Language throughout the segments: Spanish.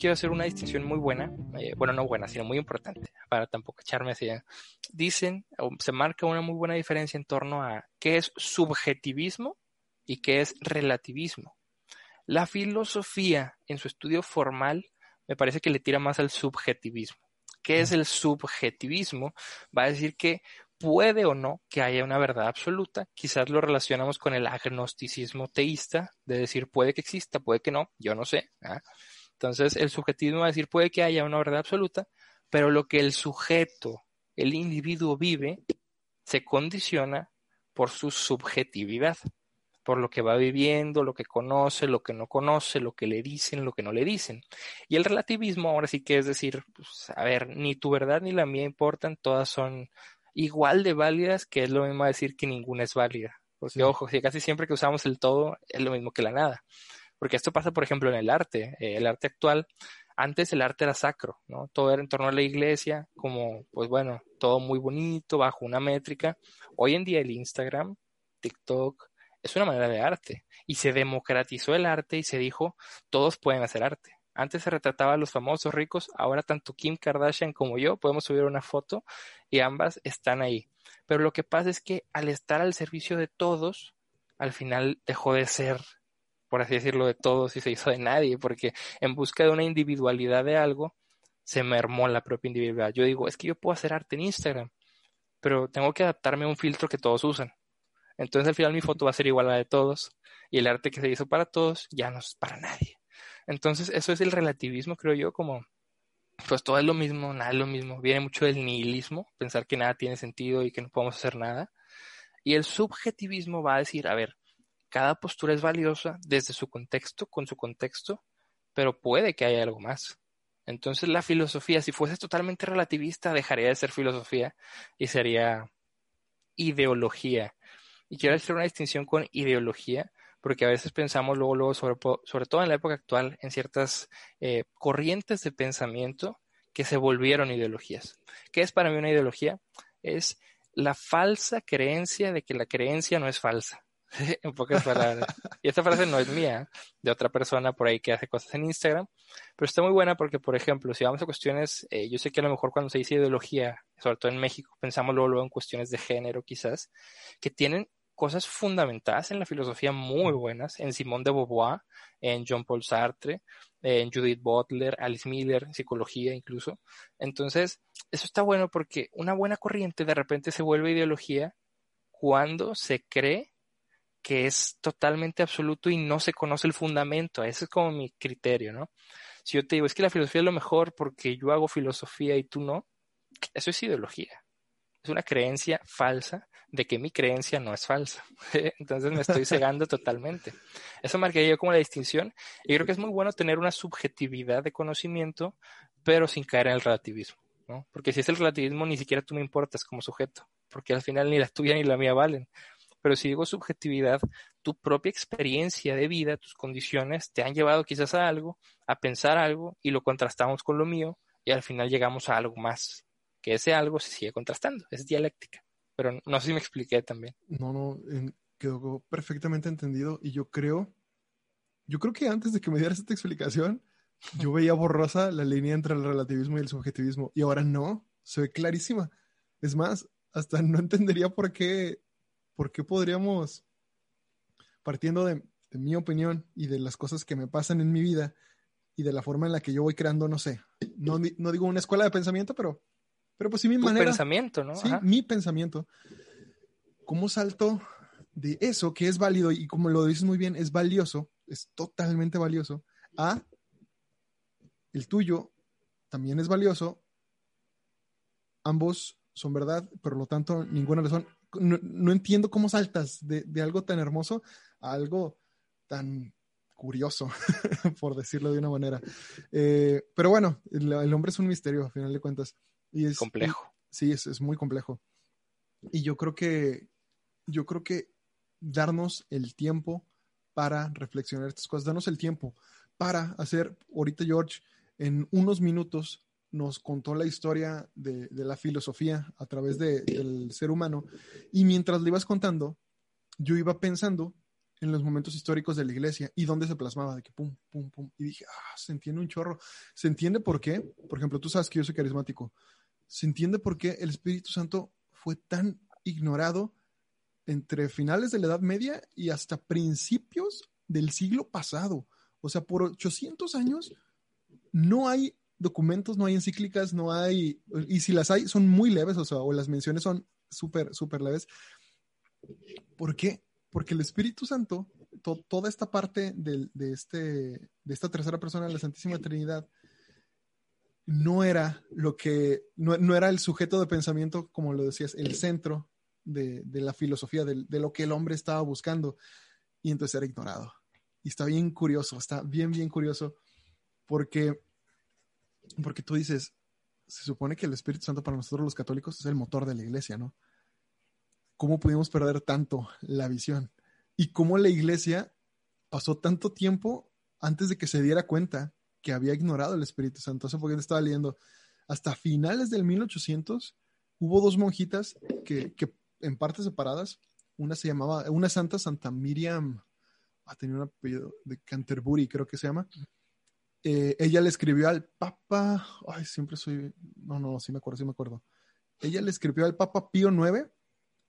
Quiero hacer una distinción muy buena, eh, bueno, no buena, sino muy importante, para tampoco echarme así. Dicen, o se marca una muy buena diferencia en torno a qué es subjetivismo y qué es relativismo. La filosofía, en su estudio formal, me parece que le tira más al subjetivismo. ¿Qué es el subjetivismo? Va a decir que puede o no que haya una verdad absoluta. Quizás lo relacionamos con el agnosticismo teísta, de decir puede que exista, puede que no, yo no sé. ¿ah? Entonces, el subjetivismo va a decir, puede que haya una verdad absoluta, pero lo que el sujeto, el individuo vive, se condiciona por su subjetividad, por lo que va viviendo, lo que conoce, lo que no conoce, lo que le dicen, lo que no le dicen. Y el relativismo ahora sí que es decir, pues, a ver, ni tu verdad ni la mía importan, todas son igual de válidas, que es lo mismo decir que ninguna es válida. Porque, ojo, si casi siempre que usamos el todo es lo mismo que la nada. Porque esto pasa, por ejemplo, en el arte. Eh, el arte actual, antes el arte era sacro, ¿no? Todo era en torno a la iglesia, como, pues bueno, todo muy bonito, bajo una métrica. Hoy en día el Instagram, TikTok, es una manera de arte. Y se democratizó el arte y se dijo, todos pueden hacer arte. Antes se retrataba a los famosos ricos, ahora tanto Kim Kardashian como yo podemos subir una foto y ambas están ahí. Pero lo que pasa es que al estar al servicio de todos, al final dejó de ser por así decirlo, de todos y se hizo de nadie, porque en busca de una individualidad de algo, se mermó la propia individualidad. Yo digo, es que yo puedo hacer arte en Instagram, pero tengo que adaptarme a un filtro que todos usan. Entonces al final mi foto va a ser igual a la de todos y el arte que se hizo para todos ya no es para nadie. Entonces eso es el relativismo, creo yo, como pues todo es lo mismo, nada es lo mismo. Viene mucho del nihilismo, pensar que nada tiene sentido y que no podemos hacer nada. Y el subjetivismo va a decir, a ver, cada postura es valiosa desde su contexto, con su contexto, pero puede que haya algo más. Entonces la filosofía, si fuese totalmente relativista, dejaría de ser filosofía y sería ideología. Y quiero hacer una distinción con ideología, porque a veces pensamos luego, luego sobre, sobre todo en la época actual, en ciertas eh, corrientes de pensamiento que se volvieron ideologías. ¿Qué es para mí una ideología? Es la falsa creencia de que la creencia no es falsa. en pocas palabras. Y esta frase no es mía, de otra persona por ahí que hace cosas en Instagram, pero está muy buena porque, por ejemplo, si vamos a cuestiones, eh, yo sé que a lo mejor cuando se dice ideología, sobre todo en México, pensamos luego, luego en cuestiones de género quizás, que tienen cosas fundamentadas en la filosofía muy buenas, en Simón de Beauvoir, en John Paul Sartre, en Judith Butler, Alice Miller, psicología incluso. Entonces, eso está bueno porque una buena corriente de repente se vuelve ideología cuando se cree que es totalmente absoluto y no se conoce el fundamento. Ese es como mi criterio, ¿no? Si yo te digo, es que la filosofía es lo mejor porque yo hago filosofía y tú no, eso es ideología. Es una creencia falsa de que mi creencia no es falsa. Entonces me estoy cegando totalmente. Eso marcaría yo como la distinción. Y creo que es muy bueno tener una subjetividad de conocimiento, pero sin caer en el relativismo. ¿no? Porque si es el relativismo, ni siquiera tú me importas como sujeto, porque al final ni la tuya ni la mía valen. Pero si digo subjetividad, tu propia experiencia de vida, tus condiciones te han llevado quizás a algo, a pensar algo y lo contrastamos con lo mío y al final llegamos a algo más, que ese algo se sigue contrastando, es dialéctica. Pero no sé si me expliqué también. No, no, quedó perfectamente entendido y yo creo, yo creo que antes de que me dieras esta explicación, yo veía borrosa la línea entre el relativismo y el subjetivismo y ahora no, se ve clarísima. Es más, hasta no entendería por qué ¿por qué podríamos, partiendo de, mi opinión y de las cosas que me pasan en mi vida y de la forma en la que yo voy creando, no sé, no, digo una escuela de pensamiento, pero, pero pues sí mi manera. pensamiento, ¿no? Sí, mi pensamiento. ¿Cómo salto de eso que es válido y como lo dices muy bien, es valioso, es totalmente valioso, a el tuyo también es valioso, ambos son verdad, por lo tanto, ninguna razón. No, no entiendo cómo saltas de, de, algo tan hermoso a algo tan curioso, por decirlo de una manera. Eh, pero bueno, el, el, hombre es un misterio, a final de cuentas. Y es complejo. Y, sí, es, es muy complejo. Y yo creo que, yo creo que darnos el tiempo para reflexionar estas cosas, darnos el tiempo para hacer, ahorita George, en unos minutos nos contó la historia de, de la filosofía a través de, del ser humano y mientras le ibas contando, yo iba pensando en los momentos históricos de la iglesia y dónde se plasmaba, de que pum, pum, pum, y dije, ah, se entiende un chorro. ¿Se entiende por qué? Por ejemplo, tú sabes que yo soy carismático. ¿Se entiende por qué el Espíritu Santo fue tan ignorado entre finales de la Edad Media y hasta principios del siglo pasado? O sea, por 800 años no hay documentos, no hay encíclicas, no hay, y si las hay, son muy leves, o sea, o las menciones son súper, súper leves. ¿Por qué? Porque el Espíritu Santo, to, toda esta parte de, de, este, de esta tercera persona de la Santísima Trinidad, no era lo que, no, no, era el sujeto de pensamiento, como lo decías, el centro de, de la filosofía, de, de, lo que el hombre estaba buscando, y entonces era ignorado. Y está bien curioso, está bien, bien curioso, porque porque tú dices, se supone que el Espíritu Santo para nosotros los católicos es el motor de la iglesia, ¿no? ¿Cómo pudimos perder tanto la visión? Y cómo la iglesia pasó tanto tiempo antes de que se diera cuenta que había ignorado el Espíritu Santo. Eso porque estaba leyendo. Hasta finales del 1800 hubo dos monjitas que, que en partes separadas, una se llamaba, una santa, Santa Miriam, ah, tenía un apellido de Canterbury, creo que se llama, eh, ella le escribió al Papa, ay, siempre soy, no, no, sí me acuerdo, sí me acuerdo. Ella le escribió al Papa Pío IX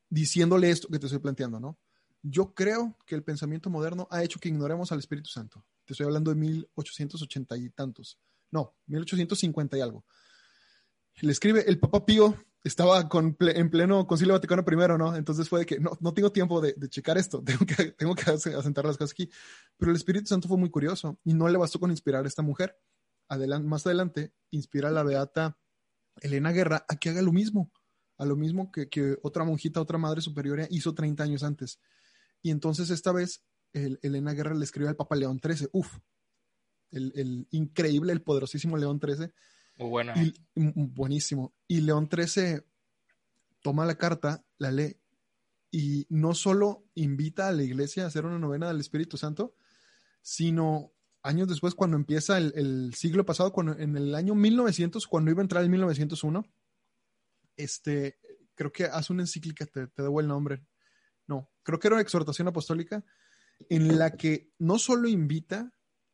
diciéndole esto que te estoy planteando, ¿no? Yo creo que el pensamiento moderno ha hecho que ignoremos al Espíritu Santo. Te estoy hablando de 1880 y tantos. No, 1850 y algo. Le escribe el Papa Pío estaba en pleno Concilio Vaticano I, ¿no? Entonces fue de que no, no tengo tiempo de, checar esto, tengo que, tengo que asentar las cosas aquí. Pero el Espíritu Santo fue muy curioso y no le bastó con inspirar a esta mujer. Más adelante, inspira a la beata Elena Guerra a que haga lo mismo, a lo mismo que, que otra monjita, otra madre superiora hizo 30 años antes. Y entonces esta vez el, Elena Guerra le escribe al Papa León XIII, uf, el, el increíble, el poderosísimo León XIII buena. Y, buenísimo. Y León XIII toma la carta, la lee, y no solo invita a la iglesia a hacer una novena del Espíritu Santo, sino años después, cuando empieza el, el siglo pasado, cuando, en el año 1900, cuando iba a entrar el 1901, este, creo que hace una encíclica, te, te debo el nombre. No, creo que era una exhortación apostólica en la que no solo invita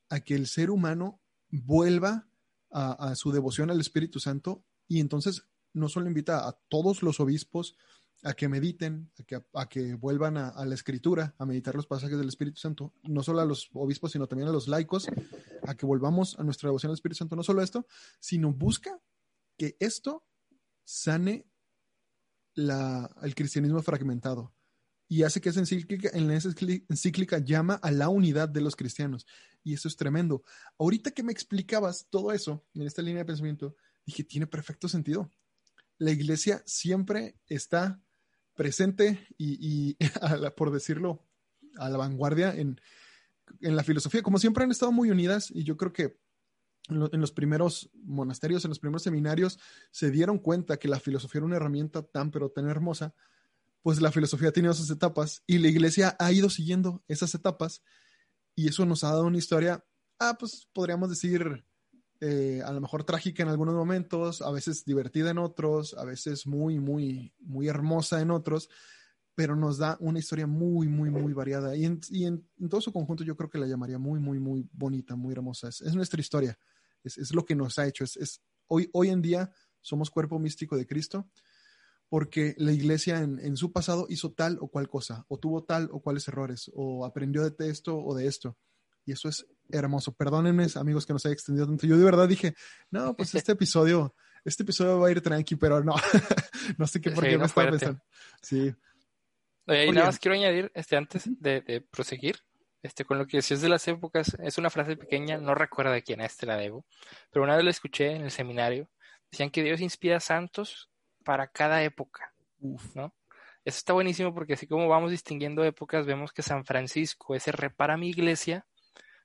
a que el ser humano vuelva a, su devoción al Espíritu Santo y entonces no solo invita a todos los obispos a que mediten, a que, vuelvan a, la escritura, a meditar los pasajes del Espíritu Santo, no solo a los obispos, sino también a los laicos, a que volvamos a nuestra devoción al Espíritu Santo, no solo esto, sino busca que esto sane el cristianismo fragmentado y hace que esa encíclica, en llama a la unidad de los cristianos. Y eso es tremendo. Ahorita que me explicabas todo eso en esta línea de pensamiento, dije, tiene perfecto sentido. La iglesia siempre está presente y, por decirlo, a la vanguardia en, en, la filosofía. Como siempre han estado muy unidas y yo creo que en los primeros monasterios, en los primeros seminarios, se dieron cuenta que la filosofía era una herramienta tan, pero tan hermosa pues la filosofía ha tenido esas etapas y la iglesia ha ido siguiendo esas etapas y eso nos ha dado una historia, ah, pues podríamos decir, eh, a lo mejor trágica en algunos momentos, a veces divertida en otros, a veces muy, muy, muy hermosa en otros, pero nos da una historia muy, muy, muy variada. Y en, y en, todo su conjunto yo creo que la llamaría muy, muy, muy bonita, muy hermosa. Es, es nuestra historia, es, es, lo que nos ha hecho, es, es hoy, hoy en día somos cuerpo místico de Cristo porque la iglesia en, en, su pasado hizo tal o cual cosa, o tuvo tal o cuales errores, o aprendió de esto o de esto. Y eso es hermoso. Perdónenme, amigos, que nos haya extendido tanto. Yo de verdad dije, no, pues este episodio, este episodio va a ir tranqui, pero no, no sé qué por qué sí, me estaba pensando. Sí. Oye, y nada más quiero añadir, este, antes de, de proseguir, este, con lo que decías de las épocas, es una frase pequeña, no recuerdo de quién es, te la debo, pero una vez la escuché en el seminario, decían que Dios inspira santos para cada época, ¿no? Eso está buenísimo porque así como vamos distinguiendo épocas, vemos que San Francisco, ese repara mi iglesia,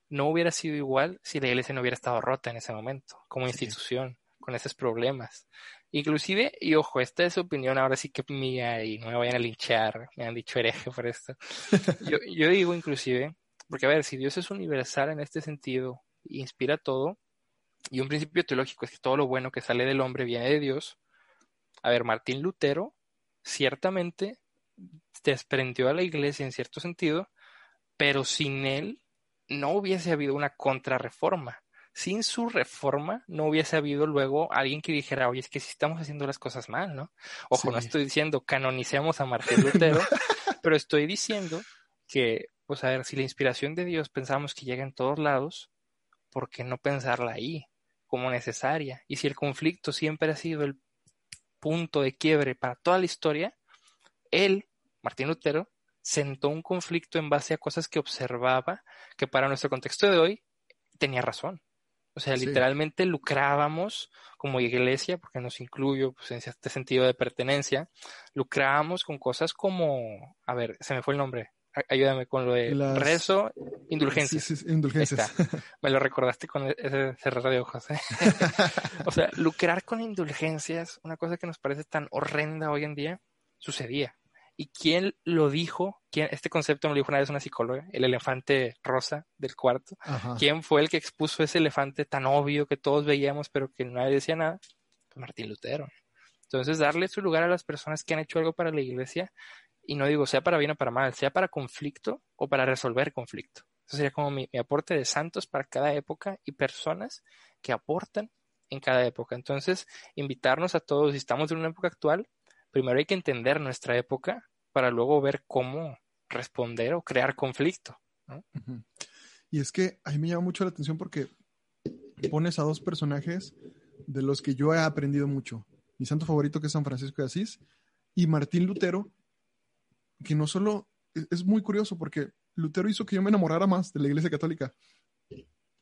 no hubiera sido igual si la iglesia no hubiera estado rota en ese momento, como institución, con esos problemas. Inclusive, y ojo, esta es opinión ahora sí que mía y no me vayan a linchar, me han dicho hereje por esto. yo, yo digo inclusive, porque a ver, si Dios es universal en este sentido, inspira todo, y un principio teológico es que todo lo bueno que sale del hombre viene de Dios, a ver, Martín Lutero ciertamente desprendió a la iglesia en cierto sentido, pero sin él no hubiese habido una contrarreforma. Sin su reforma no hubiese habido luego alguien que dijera, oye, es que si estamos haciendo las cosas mal, ¿no? Ojo, no estoy diciendo canonicemos a Martín Lutero, pero estoy diciendo que, pues a ver, si la inspiración de Dios pensamos que llega en todos lados, ¿por qué no pensarla ahí como necesaria? Y si el conflicto siempre ha sido el punto de quiebre para toda la historia, él, Martín Lutero, sentó un conflicto en base a cosas que observaba que para nuestro contexto de hoy tenía razón. O sea, Sí. literalmente lucrábamos como iglesia, porque nos incluyo pues, en este sentido de pertenencia, lucrábamos con cosas como, a ver, se me fue el nombre, ayúdame con lo de Las- rezo, indulgencias. Sí, sí, indulgencias. Me lo recordaste con e-, ese cerrar de ojos. ¿eh? o sea, lucrar con indulgencias, una cosa que nos parece tan horrenda hoy en día, sucedía. ¿Y quién lo dijo? ¿Quién, este concepto me lo dijo una vez una psicóloga, el elefante rosa del cuarto. Ajá. ¿Quién fue el que expuso ese elefante tan obvio que todos veíamos pero que nadie decía nada? Pues Martín Lutero. Entonces, darle su lugar a las personas que han hecho algo para la iglesia, y no digo sea para bien o para mal, sea para conflicto o para resolver conflicto. Eso sería como mi, aporte de santos para cada época y personas que aportan en cada época. Entonces, invitarnos a todos, si estamos en una época actual, primero hay que entender nuestra época para luego ver cómo responder o crear conflicto. Y es que a mí me llama mucho la atención porque pones a dos personajes de los que yo he aprendido mucho. Mi santo favorito que es San Francisco de Asís y Martín Lutero, que no solo es, muy curioso porque Lutero hizo que yo me enamorara más de la Iglesia Católica.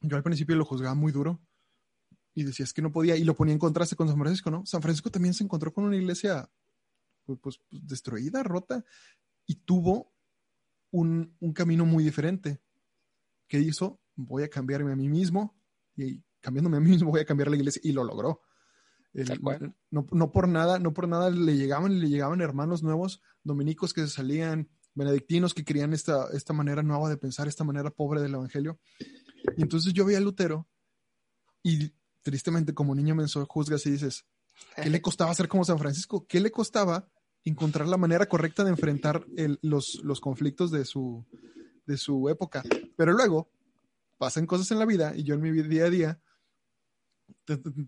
Yo al principio lo juzgaba muy duro y decía es que no podía y lo ponía en contraste con San Francisco, ¿no? San Francisco también se encontró con una iglesia pues, pues, pues, destruida, rota y tuvo un, un camino muy diferente. ¿Qué hizo? Voy a cambiarme a mí mismo y cambiándome a mí mismo voy a cambiar la iglesia y lo logró. El- no, no por nada, no por nada le llegaban, le llegaban hermanos nuevos, dominicos que se salían, benedictinos que querían esta, esta manera nueva de pensar, esta manera pobre del evangelio. Y entonces yo veía a Lutero y tristemente como niño menso juzgas y dices, ¿qué le costaba ser como San Francisco? ¿Qué le costaba encontrar la manera correcta de enfrentar el- los, los conflictos de su, de su época? Pero luego pasan cosas en la vida y yo en mi día a día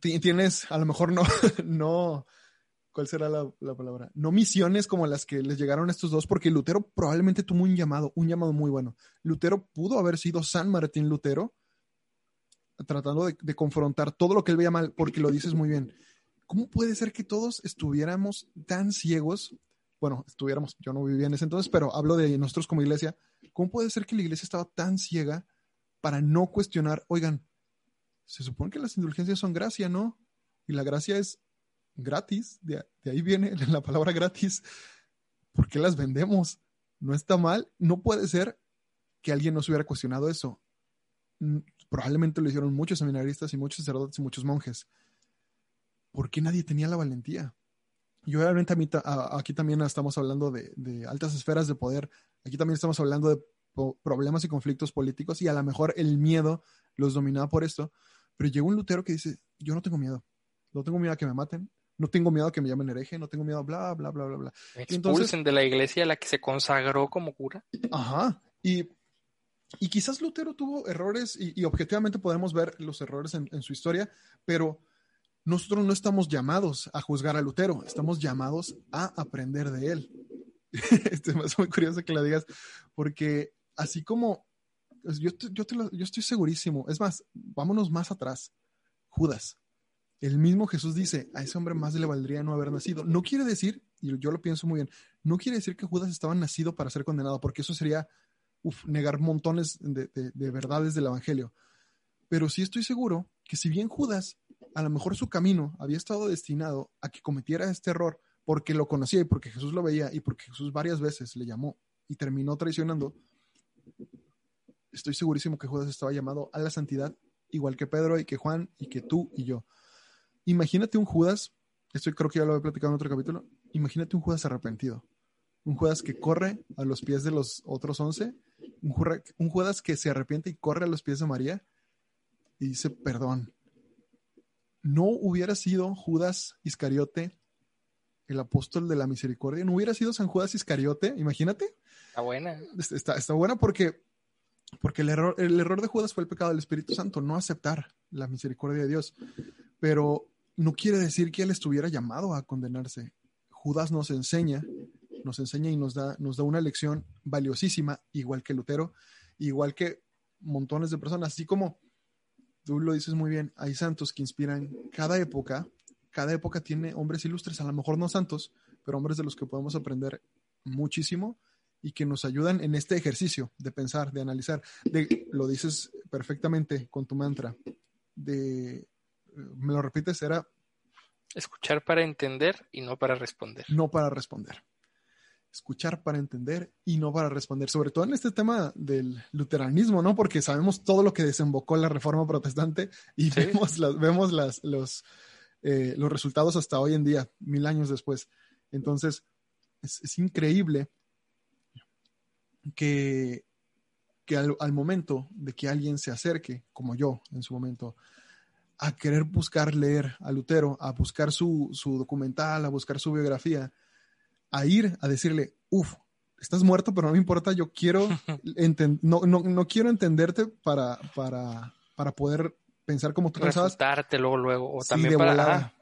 tienes, a lo mejor no, no, ¿cuál será la, la palabra? No misiones como las que les llegaron a estos dos, porque Lutero probablemente tuvo un llamado, un llamado muy bueno. Lutero pudo haber sido San Martín Lutero, tratando de, de confrontar todo lo que él veía mal, porque lo dices muy bien. ¿Cómo puede ser que todos estuviéramos tan ciegos? Bueno, estuviéramos, yo no vivía en ese entonces, pero hablo de nosotros como iglesia. ¿Cómo puede ser que la iglesia estaba tan ciega para no cuestionar, oigan, se supone que las indulgencias son gracia, ¿no? Y la gracia es gratis, de, ahí viene la palabra gratis. ¿Por qué las vendemos? No está mal, no puede ser que alguien nos hubiera cuestionado eso. Mm, Probablemente lo hicieron muchos seminaristas y muchos sacerdotes y muchos monjes. ¿Por qué nadie tenía la valentía? Y obviamente aquí también estamos hablando de, de altas esferas de poder. Aquí también estamos hablando de problemas y conflictos políticos y a lo mejor el miedo los dominaba por esto. Pero llegó un Lutero que dice, yo no tengo miedo. No tengo miedo a que me maten. No tengo miedo a que me llamen hereje. No tengo miedo a bla, bla, bla, bla, bla. Y entonces- expulsen de la iglesia a la que se consagró como cura. Ajá. Y, y quizás Lutero tuvo errores y, y objetivamente podemos ver los errores en, en su historia, pero nosotros no estamos llamados a juzgar a Lutero, estamos llamados a aprender de él. este, hace muy curioso que lo digas, porque así como yo, yo, lo- estoy segurísimo, es más, vámonos más atrás. Judas. El mismo Jesús dice, a ese hombre más le valdría no haber nacido. No quiere decir, y yo lo pienso muy bien, no quiere decir que Judas estaba nacido para ser condenado, porque eso sería negar montones de, de- de verdades del Evangelio. Pero sí estoy seguro que si bien Judas, a lo mejor su camino había estado destinado a que cometiera este error porque lo conocía y porque Jesús lo veía y porque Jesús varias veces le llamó y terminó traicionando, estoy segurísimo que Judas estaba llamado a la santidad, igual que Pedro y que Juan y que tú y yo. Imagínate un Judas, esto creo que ya lo he platicado en otro capítulo, imagínate un Judas arrepentido, un Judas que corre a los pies de los otros once, un, Judas que se arrepiente y corre a los pies de María y dice perdón. No hubiera sido Judas Iscariote el apóstol de la misericordia, no hubiera sido San Judas Iscariote, imagínate. Está buena. Está, está buena porque, porque el, error, el error de Judas fue el pecado del Espíritu Santo, no aceptar la misericordia de Dios. Pero no quiere decir que él estuviera llamado a condenarse. Judas nos enseña, nos enseña y nos da, nos da una lección valiosísima, igual que Lutero, igual que montones de personas, así como tú lo dices muy bien, hay santos que inspiran cada época, cada época tiene hombres ilustres, a lo mejor no santos, pero hombres de los que podemos aprender muchísimo y que nos ayudan en este ejercicio de pensar, de analizar, de, lo dices perfectamente con tu mantra, de, me lo repites, era Escuchar para entender y no para responder. no para responder. Escuchar para entender y no para responder, sobre todo en este tema del luteranismo, ¿no? Porque sabemos todo lo que desembocó la reforma protestante y Sí. vemos, las, vemos las, los, eh, los resultados hasta hoy en día, mil años después. Entonces, es, es increíble que, que al, al momento de que alguien se acerque, como yo en su momento, a querer buscar leer a Lutero, a buscar su, su documental, a buscar su biografía, a ir a decirle, uff, estás muerto, pero no me importa, yo quiero, enten- no, no, no quiero entenderte para, para, para poder pensar como tú pensabas Refutarte luego, luego. O Sí, también para. volada.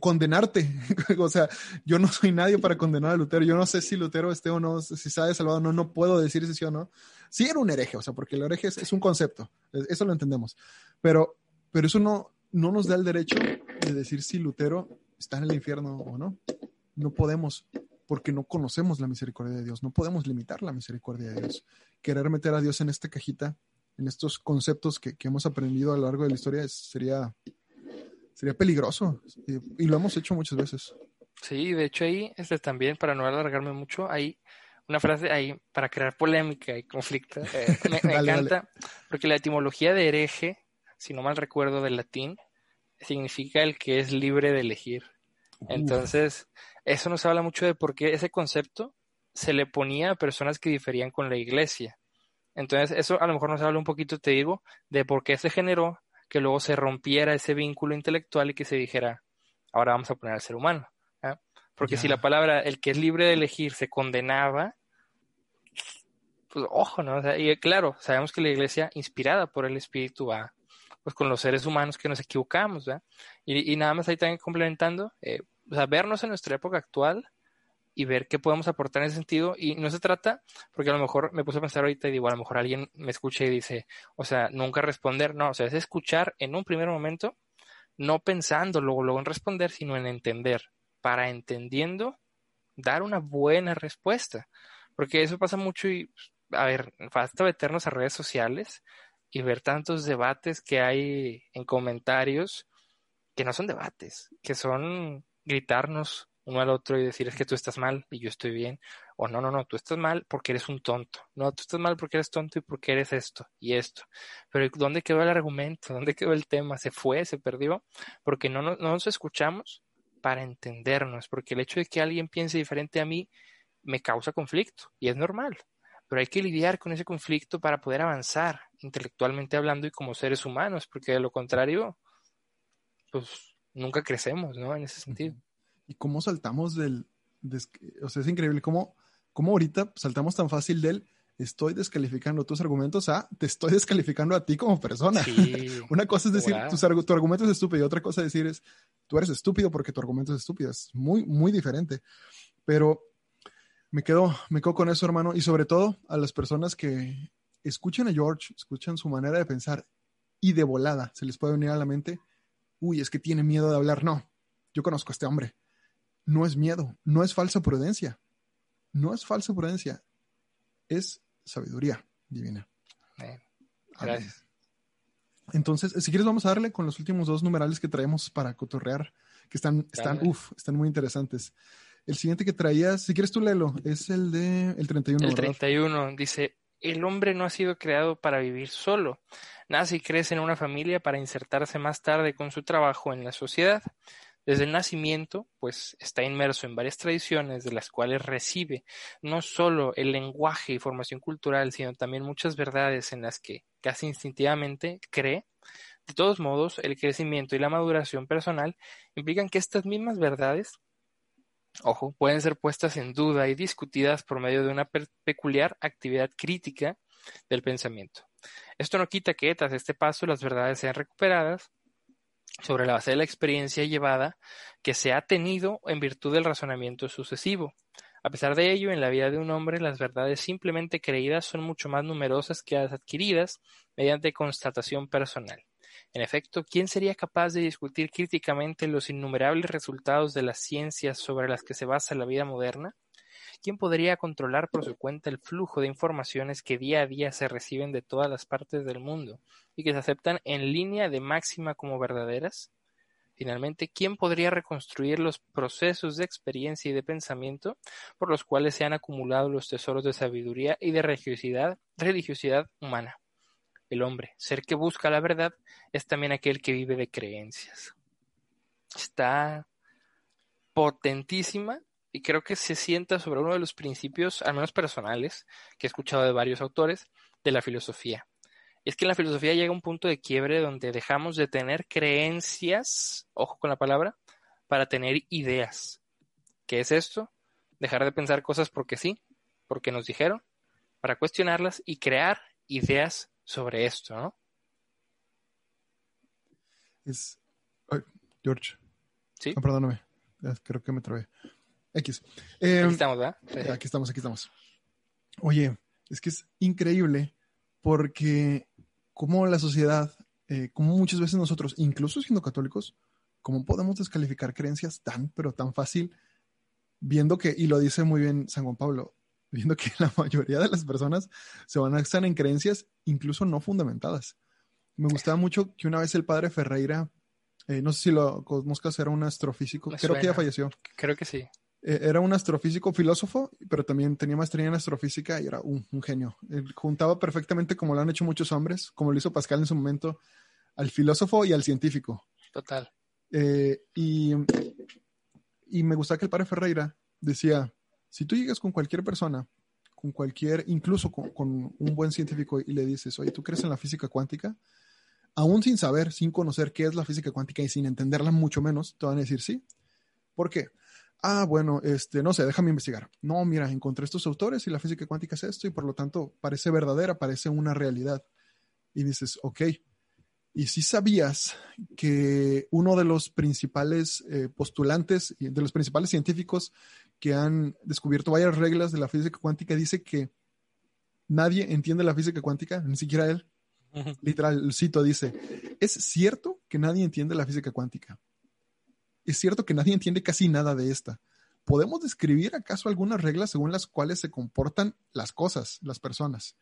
Condenarte. o sea, yo no soy nadie para condenar a Lutero. Yo no sé si Lutero esté o no, si ha salvado o no, no puedo decir si sí o no. Sí era un hereje, o sea, porque el hereje es, un concepto, es- eso lo entendemos. Pero, pero eso no, no nos da el derecho de decir si Lutero está en el infierno o no. No podemos, porque no conocemos la misericordia de Dios. No podemos limitar la misericordia de Dios. Querer meter a Dios en esta cajita, en estos conceptos que, que hemos aprendido a lo largo de la historia, sería sería peligroso y, y lo hemos hecho muchas veces. Sí, de hecho ahí este, también, para no alargarme mucho, hay una frase ahí para crear polémica y conflicto. eh, me me Dale, encanta, porque la etimología de hereje, si no mal recuerdo del latín, significa el que es libre de elegir. Entonces, eso nos habla mucho de por qué ese concepto se le ponía a personas que diferían con la iglesia. Entonces, eso a lo mejor nos habla un poquito, te digo, de por qué se generó que luego se rompiera ese vínculo intelectual y que se dijera, ahora vamos a poner al ser humano. Porque si la palabra, el que es libre de elegir, se condenaba, pues ojo, ¿no? O sea, y claro, sabemos que la iglesia, inspirada por el Espíritu, va pues con los seres humanos que nos equivocamos, ¿verdad? Y, y nada más ahí también complementando, eh, o sea, vernos en nuestra época actual y ver qué podemos aportar en ese sentido. Y no se trata, porque a lo mejor me puse a pensar ahorita y digo, a lo mejor alguien me escucha y dice, o sea, nunca responder, no, o sea, es escuchar en un primer momento, no pensando luego, luego en responder, sino en entender, para entendiendo, dar una buena respuesta. Porque eso pasa mucho y, a ver, basta meternos a redes sociales y ver tantos debates que hay en comentarios que no son debates, que son gritarnos uno al otro y decir es que tú estás mal y yo estoy bien, o no, no, no, tú estás mal porque eres un tonto, no, tú estás mal porque eres tonto y porque eres esto y esto. Pero ¿dónde quedó el argumento? ¿Dónde quedó el tema? ¿Se fue? ¿Se perdió? Porque no, no, no nos escuchamos para entendernos, porque el hecho de que alguien piense diferente a mí me causa conflicto y es normal pero hay que lidiar con ese conflicto para poder avanzar intelectualmente hablando y como seres humanos, porque de lo contrario, pues nunca crecemos, ¿no? En ese sentido. ¿Y cómo saltamos del... des- o sea, es increíble cómo, cómo ahorita saltamos tan fácil del estoy descalificando tus argumentos a te estoy descalificando a ti como persona. Sí. Una cosa es decir, tus tu argumento es estúpido y otra cosa es decir es, tú eres estúpido porque tu argumento es estúpido. Es muy, muy diferente. Pero me quedo, me quedo con eso, hermano. Y sobre todo a las personas que escuchan a George, escuchan su manera de pensar y de volada se les puede venir a la mente, uy, es que tiene miedo de hablar. No, yo conozco a este hombre. No es miedo, no es falsa prudencia. No es falsa prudencia, es sabiduría. divina. Gracias. Entonces, si quieres, vamos a darle con los últimos dos numerales que traemos para cotorrear, que están, están, Dale. uf, están muy interesantes. El siguiente que traías, si quieres tú léelo, es el de el 31, El ¿verdad? 31 dice, el hombre no ha sido creado para vivir solo. Nace y crece en una familia para insertarse más tarde con su trabajo en la sociedad. Desde el nacimiento, pues está inmerso en varias tradiciones de las cuales recibe no solo el lenguaje y formación cultural, sino también muchas verdades en las que casi instintivamente cree. De todos modos, el crecimiento y la maduración personal implican que estas mismas verdades ojo, pueden ser puestas en duda y discutidas por medio de una peculiar actividad crítica del pensamiento. Esto no quita que tras este paso las verdades sean recuperadas sobre la base de la experiencia llevada que se ha tenido en virtud del razonamiento sucesivo. A pesar de ello, en la vida de un hombre las verdades simplemente creídas son mucho más numerosas que las adquiridas mediante constatación personal. En efecto, ¿quién sería capaz de discutir críticamente los innumerables resultados de las ciencias sobre las que se basa la vida moderna? ¿Quién podría controlar por su cuenta el flujo de informaciones que día a día se reciben de todas las partes del mundo y que se aceptan en línea de máxima como verdaderas? Finalmente, ¿quién podría reconstruir los procesos de experiencia y de pensamiento por los cuales se han acumulado los tesoros de sabiduría y de religiosidad, religiosidad humana? El hombre, ser que busca la verdad, es también aquel que vive de creencias. Está potentísima y creo que se sienta sobre uno de los principios, al menos personales, que he escuchado de varios autores, de la filosofía. Y es que en la filosofía llega un punto de quiebre donde dejamos de tener creencias, ojo con la palabra, para tener ideas. ¿Qué es esto? Dejar de pensar cosas porque sí, porque nos dijeron, para cuestionarlas y crear ideas sobre esto, ¿no? Es. ay, George. Sí. Ah, perdóname. Creo que me trabé. X. Eh, Aquí estamos, ¿verdad? Sí. Aquí estamos, aquí estamos. Oye, es que es increíble porque como la sociedad, eh, como muchas veces nosotros, incluso siendo católicos, cómo podemos descalificar creencias tan, pero tan fácil, viendo que, y lo dice muy bien San Juan Pablo, viendo que la mayoría de las personas se van a estar en creencias incluso no fundamentadas. Me gustaba mucho que una vez el padre Ferreira, eh, no sé si lo conozcas, era un astrofísico, Me creo que ya falleció. Creo que sí. Eh, era un astrofísico filósofo, pero también tenía maestría en astrofísica y era un, un genio. Él juntaba perfectamente, como lo han hecho muchos hombres, como lo hizo Pascal en su momento, al filósofo y al científico. Total. Eh, y, y me gustaba que el padre Ferreira decía, si tú llegas con cualquier persona, con cualquier, incluso con, con un buen científico y le dices, oye, ¿tú crees en la física cuántica? Aún sin saber, sin conocer qué es la física cuántica y sin entenderla mucho menos, te van a decir sí. ¿Por qué? Ah, bueno, este, no sé, déjame investigar. No, mira, encontré estos autores y la física cuántica es esto y por lo tanto parece verdadera, parece una realidad. Y dices, ok. Y si sabías que uno de los principales eh, postulantes, y de los principales científicos que han descubierto varias reglas de la física cuántica, dice que nadie entiende la física cuántica, ni siquiera él. Literal, el cito dice, es cierto que nadie entiende la física cuántica. Es cierto que nadie entiende casi nada de esta. ¿Podemos describir acaso algunas reglas según las cuales se comportan las cosas, las personas?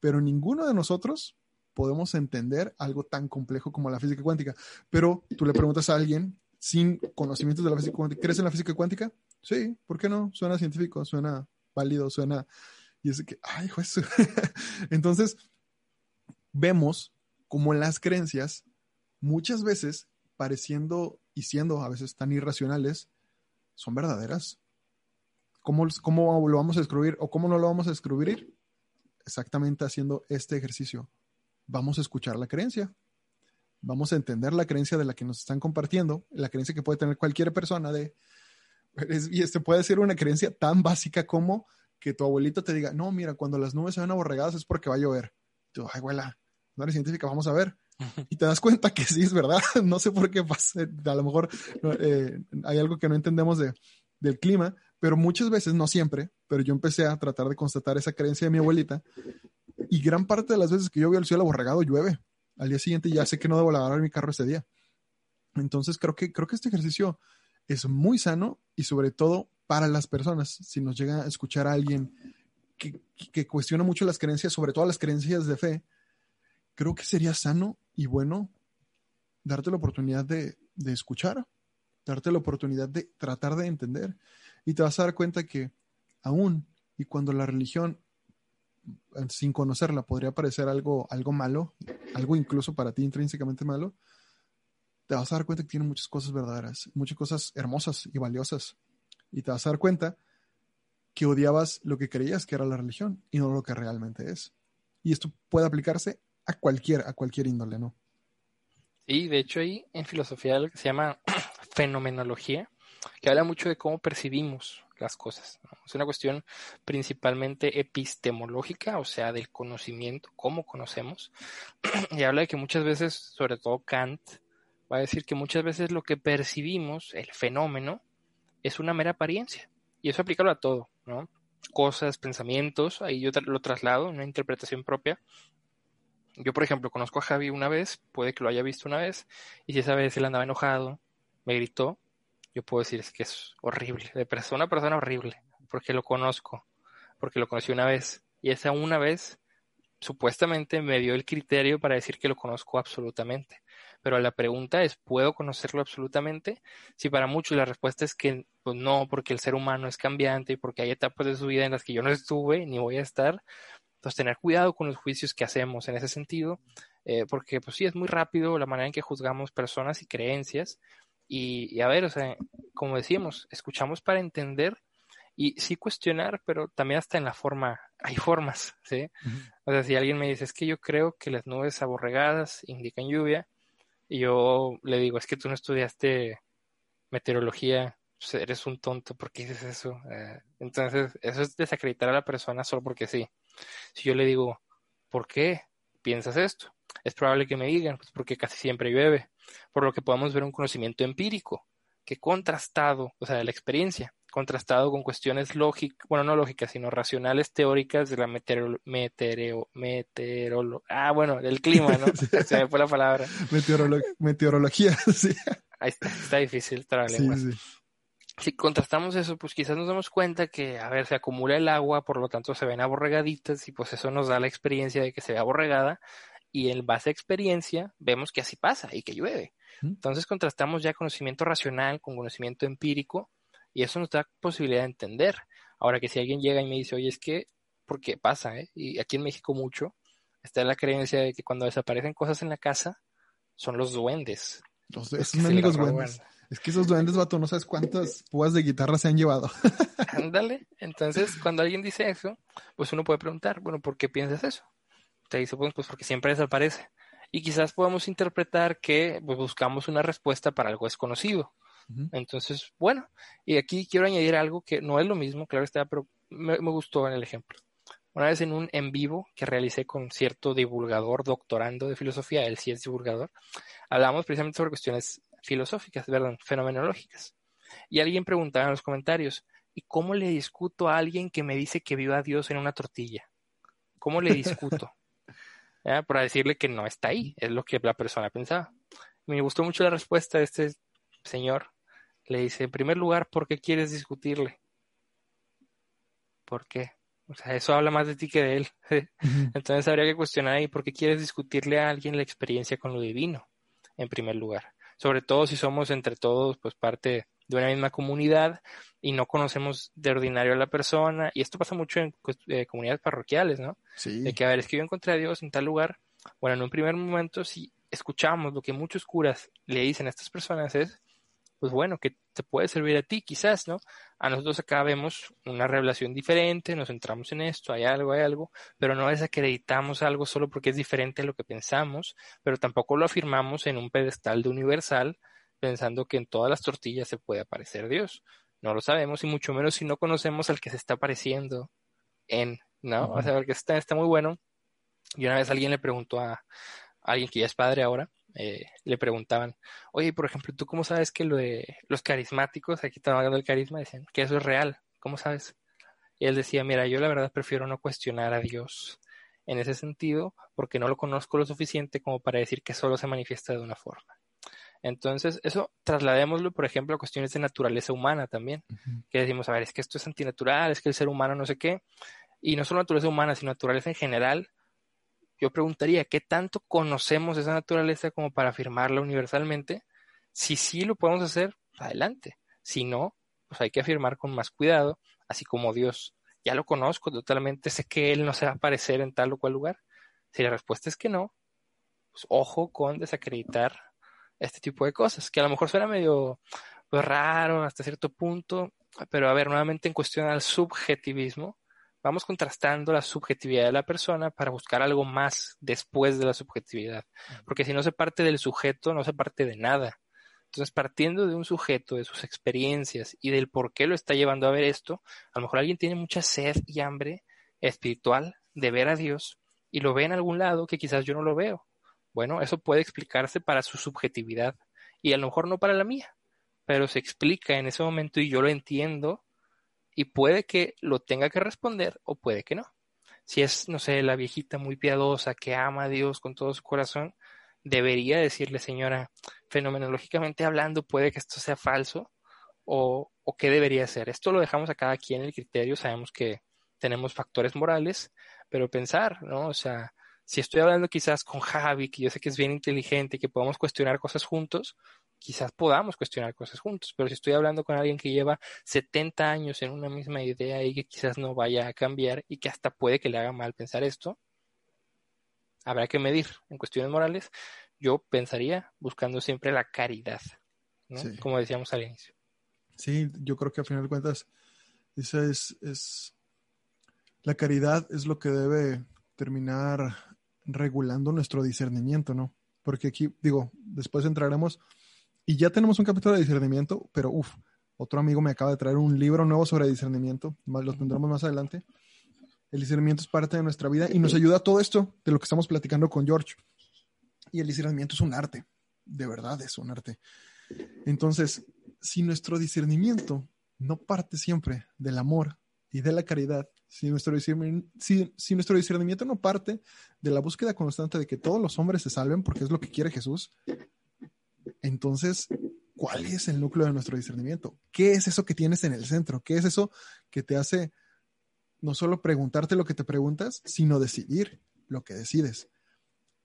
Pero ninguno de nosotros podemos entender algo tan complejo como la física cuántica. Pero tú le preguntas a alguien sin conocimientos de la física cuántica, ¿crees en la física cuántica? Sí, ¿por qué no? Suena científico, suena válido, suena... Y es que, ay, juez. Entonces, vemos como las creencias muchas veces pareciendo y siendo a veces tan irracionales, son verdaderas. ¿Cómo, ¿Cómo, lo vamos a descubrir o cómo no lo vamos a descubrir? Exactamente haciendo este ejercicio. Vamos a escuchar la creencia. Vamos a entender la creencia de la que nos están compartiendo, la creencia que puede tener cualquier persona de... y este puede ser una creencia tan básica como que tu abuelito te diga, no, mira, cuando las nubes se ven aborregadas es porque va a llover. Y tú, ay, abuela, no eres científica, vamos a ver. Y te das cuenta que sí es verdad. No sé por qué pasa. A lo mejor eh, hay algo que no entendemos de, del clima, pero muchas veces, no siempre, pero yo empecé a tratar de constatar esa creencia de mi abuelita. Y gran parte de las veces que yo veo el cielo aborregado, llueve. Al día siguiente ya sé que no debo lavar mi carro ese día. Entonces creo que, creo que este ejercicio es muy sano y sobre todo para las personas. Si nos llega a escuchar a alguien que, que cuestiona mucho las creencias, sobre todo las creencias de fe, creo que sería sano y bueno darte la oportunidad de, de escuchar, darte la oportunidad de tratar de entender y te vas a dar cuenta que aún y cuando la religión sin conocerla podría parecer algo, algo malo, algo incluso para ti intrínsecamente malo, te vas a dar cuenta que tiene muchas cosas verdaderas, muchas cosas hermosas y valiosas. Y te vas a dar cuenta que odiabas lo que creías que era la religión y no lo que realmente es. Y esto puede aplicarse a cualquier, a cualquier índole, ¿no? Sí, de hecho ahí en filosofía lo que se llama fenomenología, que habla mucho de cómo percibimos las cosas. Es una cuestión principalmente epistemológica, o sea, del conocimiento, cómo conocemos. y habla de que muchas veces, sobre todo Kant, va a decir que muchas veces lo que percibimos, el fenómeno, es una mera apariencia. Y eso aplicarlo a todo, ¿no? Cosas, pensamientos, ahí yo lo traslado, una interpretación propia. Yo, por ejemplo, conozco a Javi una vez, puede que lo haya visto una vez, y si esa vez él andaba enojado, me gritó, yo puedo decir que es horrible, de persona a persona horrible, porque lo conozco, porque lo conocí una vez, y esa una vez supuestamente me dio el criterio para decir que lo conozco absolutamente. Pero la pregunta es, ¿puedo conocerlo absolutamente? Si para muchos la respuesta es que pues no, porque el ser humano es cambiante y porque hay etapas de su vida en las que yo no estuve ni voy a estar. Entonces, tener cuidado con los juicios que hacemos en ese sentido, eh, porque pues sí, es muy rápido la manera en que juzgamos personas y creencias, y, a ver, o sea, como decíamos, escuchamos para entender y sí cuestionar, pero también hasta en la forma, hay formas, ¿sí? O sea, si alguien me dice, es que yo creo que las nubes aborregadas indican lluvia, y yo le digo, es que tú no estudiaste meteorología, pues, eres un tonto, ¿por qué dices eso? Eh, entonces, eso es desacreditar a la persona solo porque sí. Si yo le digo, ¿por qué piensas esto? Es probable que me digan, pues porque casi siempre llueve por lo que podemos ver un conocimiento empírico, que contrastado, o sea, de la experiencia, contrastado con cuestiones lógicas, bueno, no lógicas, sino racionales teóricas de la meteoro, meteorolo, ah, bueno, del clima, ¿no? Se me fue la palabra. meteorología, sí. Ahí está, está difícil sí, sí. Si contrastamos eso, pues quizás nos damos cuenta que, a ver, se acumula el agua, por lo tanto se ven aborregaditas y pues eso nos da la experiencia de que se ve aborregada, y en base a experiencia vemos que así pasa y que llueve. Entonces contrastamos ya conocimiento racional con conocimiento empírico y eso nos da posibilidad de entender. Ahora que si alguien llega y me dice, oye, es que, ¿por qué pasa? Eh? Y aquí en México mucho está la creencia de que cuando desaparecen cosas en la casa son los duendes. Los, esos duendes. Es que esos duendes, vato, no sabes cuántas púas de guitarra se han llevado. Ándale. Entonces, cuando alguien dice eso, pues uno puede preguntar, bueno, ¿por qué piensas eso? te dice, pues, pues porque siempre desaparece. Y quizás podamos interpretar que pues, buscamos una respuesta para algo desconocido. Entonces, bueno, y aquí quiero añadir algo que no es lo mismo, claro está, pero me, gustó en el ejemplo. Una vez en un en vivo que realicé con cierto divulgador, doctorando de filosofía, él sí es divulgador, hablamos precisamente sobre cuestiones filosóficas, ¿verdad? Fenomenológicas. Y alguien preguntaba en los comentarios, ¿y cómo le discuto a alguien que me dice que viva a Dios en una tortilla? ¿Cómo le discuto? para decirle que no está ahí, es lo que la persona pensaba. Me gustó mucho la respuesta de este señor. Le dice, en primer lugar, ¿por qué quieres discutirle? ¿Por qué? O sea, eso habla más de ti que de él. Entonces habría que cuestionar ahí por qué quieres discutirle a alguien la experiencia con lo divino, en primer lugar. Sobre todo si somos entre todos, pues parte de una misma comunidad y no conocemos de ordinario a la persona. Y esto pasa mucho en eh, comunidades parroquiales, ¿no? Sí. De que, a ver, es que yo encontré a Dios en tal lugar. Bueno, en un primer momento, si escuchamos lo que muchos curas le dicen a estas personas es, pues bueno, que te puede servir a ti, quizás, ¿no? A nosotros acá vemos una revelación diferente, nos centramos en esto, hay algo, hay algo, pero no desacreditamos algo solo porque es diferente a lo que pensamos, pero tampoco lo afirmamos en un pedestal de universal, pensando que en todas las tortillas se puede aparecer Dios. No lo sabemos y mucho menos si no conocemos al que se está apareciendo en, ¿no? O sea, porque está, está muy bueno. Y una vez alguien le preguntó a, alguien que ya es padre ahora, eh, le preguntaban, oye, por ejemplo, ¿tú cómo sabes que lo de los carismáticos, aquí estamos hablando del carisma, decían que eso es real? ¿Cómo sabes? Y él decía, mira, yo la verdad prefiero no cuestionar a Dios en ese sentido porque no lo conozco lo suficiente como para decir que solo se manifiesta de una forma. Entonces, eso trasladémoslo, por ejemplo, a cuestiones de naturaleza humana también, que decimos, a ver, es que esto es antinatural, es que el ser humano no sé qué. y no solo naturaleza humana, sino naturaleza en general, yo preguntaría, ¿qué tanto conocemos esa naturaleza como para afirmarla universalmente? Si sí lo podemos hacer, adelante. Si no, pues hay que afirmar con más cuidado, así como Dios. Ya lo conozco totalmente, sé que Él no se va a aparecer en tal o cual lugar. Si la respuesta es que no, pues ojo con desacreditar este tipo de cosas, que a lo mejor suena medio pues, raro hasta cierto punto, pero a ver, nuevamente en cuestión al subjetivismo, vamos contrastando la subjetividad de la persona para buscar algo más después de la subjetividad, porque si no se parte del sujeto, no se parte de nada. Entonces, partiendo de un sujeto, de sus experiencias y del por qué lo está llevando a ver esto, a lo mejor alguien tiene mucha sed y hambre espiritual de ver a Dios y lo ve en algún lado que quizás yo no lo veo. Bueno, eso puede explicarse para su subjetividad y a lo mejor no para la mía, pero se explica en ese momento y yo lo entiendo y puede que lo tenga que responder o puede que no. Si es, no sé, la viejita muy piadosa que ama a Dios con todo su corazón, debería decirle, señora, fenomenológicamente hablando, puede que esto sea falso o, o qué debería ser. Esto lo dejamos a cada quien el criterio, sabemos que tenemos factores morales, pero pensar, ¿no? O sea, si estoy hablando quizás con Javi, que yo sé que es bien inteligente, que podemos cuestionar cosas juntos, quizás podamos cuestionar cosas juntos, pero si estoy hablando con alguien que lleva 70 años en una misma idea y que quizás no vaya a cambiar y que hasta puede que le haga mal pensar esto, habrá que medir en cuestiones morales. Yo pensaría buscando siempre la caridad, ¿no? Como decíamos al inicio. Sí, yo creo que a final de cuentas, esa es, es, la caridad es lo que debe terminar regulando nuestro discernimiento, ¿no? Porque aquí, digo, después entraremos y ya tenemos un capítulo de discernimiento, pero uff, otro amigo me acaba de traer un libro nuevo sobre discernimiento, lo tendremos más adelante. El discernimiento es parte de nuestra vida y nos ayuda a todo esto de lo que estamos platicando con George. Y el discernimiento es un arte, de verdad es un arte. Entonces, si nuestro discernimiento no parte siempre del amor y de la caridad, si nuestro, si, si nuestro discernimiento no parte de la búsqueda constante de que todos los hombres se salven porque es lo que quiere Jesús, entonces, ¿cuál es el núcleo de nuestro discernimiento? ¿Qué es eso que tienes en el centro? ¿Qué es eso que te hace no solo preguntarte lo que te preguntas, sino decidir lo que decides.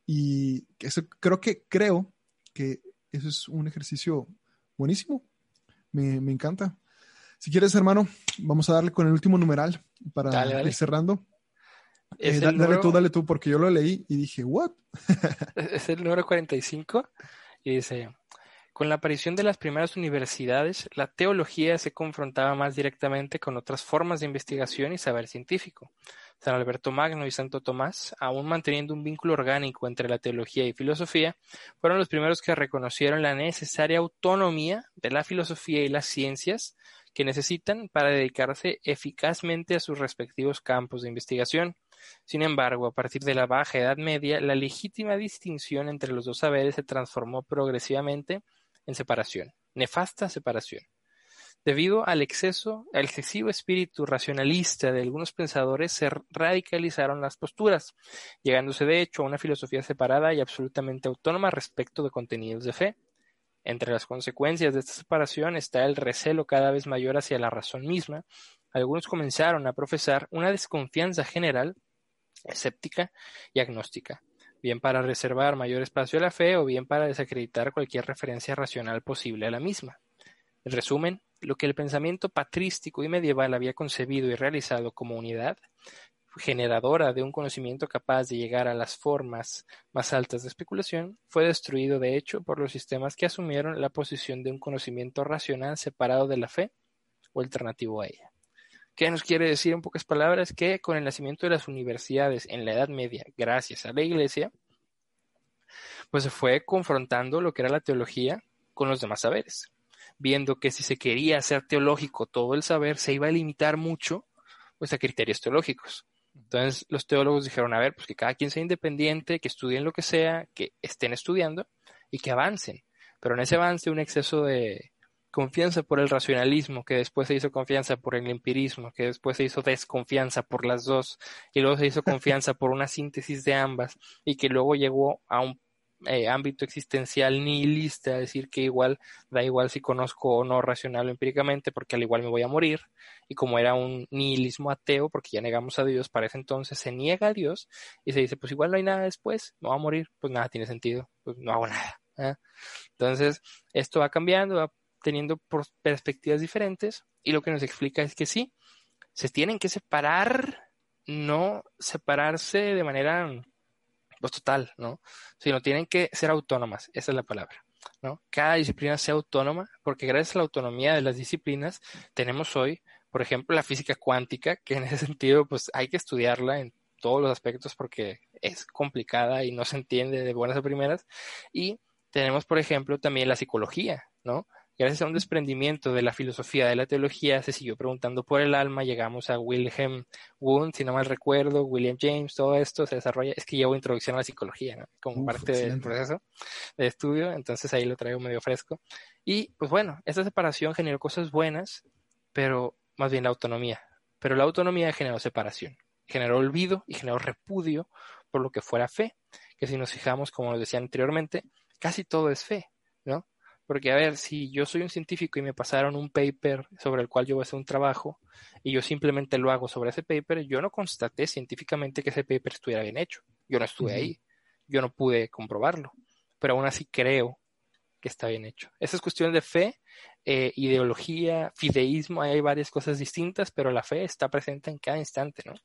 Y eso creo que creo que eso es un ejercicio buenísimo. Me, encanta. Si quieres, hermano, vamos a darle con el último numeral para ir cerrando. Eh, dale tú, dale tú, porque yo lo leí y dije, ¿what? es el número 45 y dice, con la aparición de las primeras universidades, la teología se confrontaba más directamente con otras formas de investigación y saber científico. San Alberto Magno y Santo Tomás, aún manteniendo un vínculo orgánico entre la teología y filosofía, fueron los primeros que reconocieron la necesaria autonomía de la filosofía y las ciencias que necesitan para dedicarse eficazmente a sus respectivos campos de investigación. Sin embargo, a partir de la Baja Edad Media, la legítima distinción entre los dos saberes se transformó progresivamente en separación, nefasta separación. Debido al exceso, al excesivo espíritu racionalista de algunos pensadores, se radicalizaron las posturas, llegándose de hecho a una filosofía separada y absolutamente autónoma respecto de contenidos de fe. Entre las consecuencias de esta separación está el recelo cada vez mayor hacia la razón misma. Algunos comenzaron a profesar una desconfianza general, escéptica y agnóstica, bien para reservar mayor espacio a la fe o bien para desacreditar cualquier referencia racional posible a la misma. En resumen, lo que el pensamiento patrístico y medieval había concebido y realizado como unidad, generadora de un conocimiento capaz de llegar a las formas más altas de especulación, fue destruido de hecho por los sistemas que asumieron la posición de un conocimiento racional separado de la fe o alternativo a ella. ¿Qué nos quiere decir en pocas palabras? Que con el nacimiento de las universidades en la Edad Media, gracias a la Iglesia, pues se fue confrontando lo que era la teología con los demás saberes, viendo que si se quería hacer teológico todo el saber, se iba a limitar mucho pues a criterios teológicos. Entonces los teólogos dijeron, a ver, pues que cada quien sea independiente, que estudien lo que sea, que estén estudiando y que avancen. Pero en ese avance un exceso de, confianza por el racionalismo, que después se hizo confianza por el empirismo, que después se hizo desconfianza por las dos, y luego se hizo confianza por una síntesis de ambas, y que luego llegó a un eh, ámbito existencial nihilista, decir que igual da igual si conozco o no racional o empíricamente, porque al igual me voy a morir, y como era un nihilismo ateo, porque ya negamos a Dios, para ese entonces se niega a Dios y se dice, pues igual no hay nada después, me voy a morir, pues nada tiene sentido, pues no hago nada. ¿eh? Entonces, esto va cambiando, va teniendo perspectivas diferentes, y lo que nos explica es que sí, se tienen que separar, no separarse de manera pues total, ¿no? Sino tienen que ser autónomas, esa es la palabra, ¿no? Cada disciplina sea autónoma, porque gracias a la autonomía de las disciplinas tenemos hoy, por ejemplo, la física cuántica, que en ese sentido, pues hay que estudiarla en todos los aspectos porque es complicada y no se entiende de buenas a primeras. Y tenemos, por ejemplo, también la psicología, ¿no? Gracias a un desprendimiento de la filosofía de la teología, se siguió preguntando por el alma, llegamos a Wilhelm Wundt, si no mal recuerdo, William James, todo esto se desarrolla, es que llevo introducción a la psicología, ¿no? Como parte del proceso de estudio, entonces ahí lo traigo medio fresco. Y pues bueno, esta separación generó cosas buenas, pero más bien la autonomía. Pero la autonomía generó separación, generó olvido y generó repudio por lo que fuera fe, que si nos fijamos, como nos decía anteriormente, casi todo es fe, ¿no? Porque, a ver, si yo soy un científico y me pasaron un paper sobre el cual yo voy a hacer un trabajo y yo simplemente lo hago sobre ese paper, yo no constaté científicamente que ese paper estuviera bien hecho. Yo no estuve ahí. Yo no pude comprobarlo. Pero aún así creo que está bien hecho. Esa es cuestión de fe, eh, ideología, fideísmo. Hay varias cosas distintas, pero la fe está presente en cada instante, ¿no?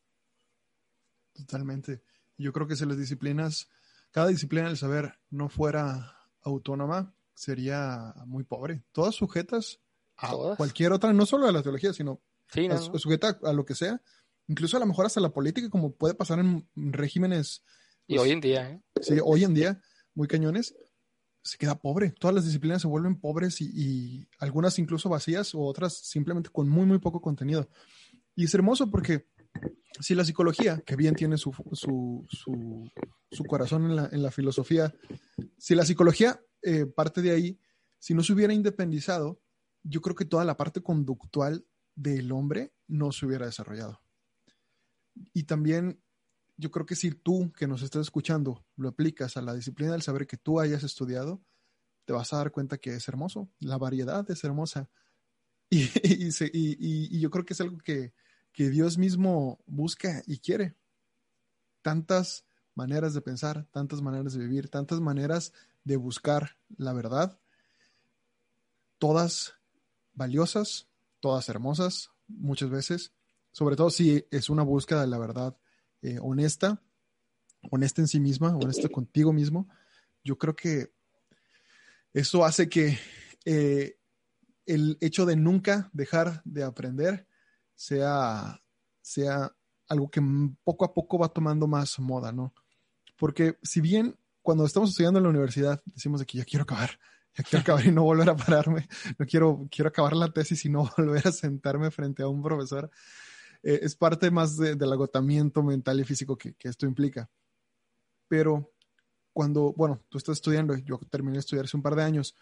Totalmente. Yo creo que si las disciplinas, cada disciplina del saber no fuera autónoma, sería muy pobre. Todas sujetas a cualquier otra, no solo a la teología, sino sujeta a lo que sea, incluso a lo mejor hasta la política, como puede pasar en regímenes. y pues, hoy en día, ¿eh? Sí, hoy en día, muy cañones, se queda pobre. Todas las disciplinas se vuelven pobres y, algunas incluso vacías o otras simplemente con muy, muy poco contenido. Y es hermoso porque si la psicología, que bien tiene su, su, su, corazón en la, en la, filosofía, si la psicología eh, parte de ahí, si no se hubiera independizado, yo creo que toda la parte conductual del hombre no se hubiera desarrollado. Y también yo creo que si tú que nos estás escuchando lo aplicas a la disciplina del saber que tú hayas estudiado, te vas a dar cuenta que es hermoso. La variedad es hermosa. Y, y, yo creo que es algo que, que Dios mismo busca y quiere. Tantas maneras de pensar, tantas maneras de vivir, tantas maneras de buscar la verdad, todas valiosas, todas hermosas, muchas veces, sobre todo si es una búsqueda de la verdad eh, honesta, honesta en sí misma, honesta contigo mismo, yo creo que eso hace que eh, el hecho de nunca dejar de aprender sea, sea algo que poco a poco va tomando más moda, ¿no? Porque si bien cuando estamos estudiando en la universidad, decimos de que ya quiero acabar, ya quiero acabar y no volver a pararme, no quiero, quiero acabar la tesis y no volver a sentarme frente a un profesor. Eh, es parte más del agotamiento mental y físico que, que, esto implica. Pero cuando, bueno, tú estás estudiando, yo terminé de estudiar hace un par de años,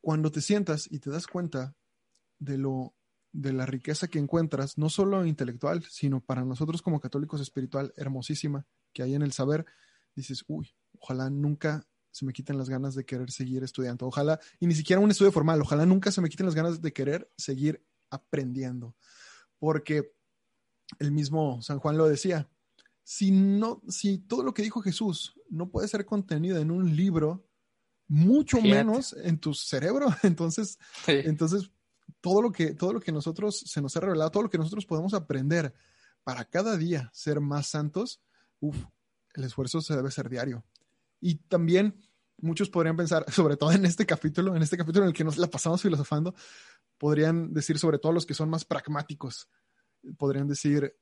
cuando te sientas y te das cuenta de lo de la riqueza que encuentras, no solo intelectual, sino para nosotros como católicos espiritual, hermosísima, que hay en el saber, dices, uy, ojalá nunca se me quiten las ganas de querer seguir estudiando. Ojalá, y ni siquiera un estudio formal, ojalá nunca se me quiten las ganas de querer seguir aprendiendo. Porque el mismo San Juan lo decía, si no, si todo lo que dijo Jesús no puede ser contenido en un libro, mucho menos en tu cerebro, entonces, entonces todo lo que, todo lo que nosotros se nos ha revelado, todo lo que nosotros podemos aprender para cada día ser más santos, uff, el esfuerzo se debe ser diario. Y también muchos podrían pensar, sobre todo en este capítulo, en este capítulo en el que nos la pasamos filosofando, podrían decir, sobre todo los que son más pragmáticos, podrían decir,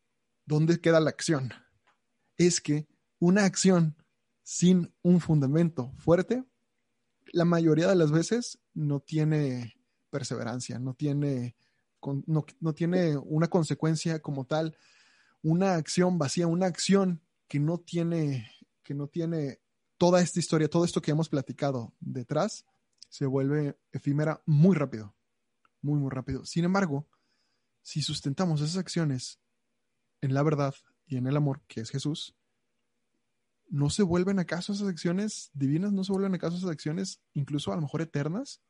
¿dónde queda la acción? Es que una acción sin un fundamento fuerte, la mayoría de las veces no tiene perseverancia, no tiene, no, no tiene una consecuencia como tal, una acción vacía, una acción que no tiene, que no tiene toda esta historia, todo esto que hemos platicado detrás, se vuelve efímera muy rápido, muy, muy rápido. Sin embargo, si sustentamos esas acciones en la verdad y en el amor, que es Jesús, ¿no se vuelven acaso esas acciones divinas? ¿No se vuelven acaso esas acciones incluso a lo mejor eternas?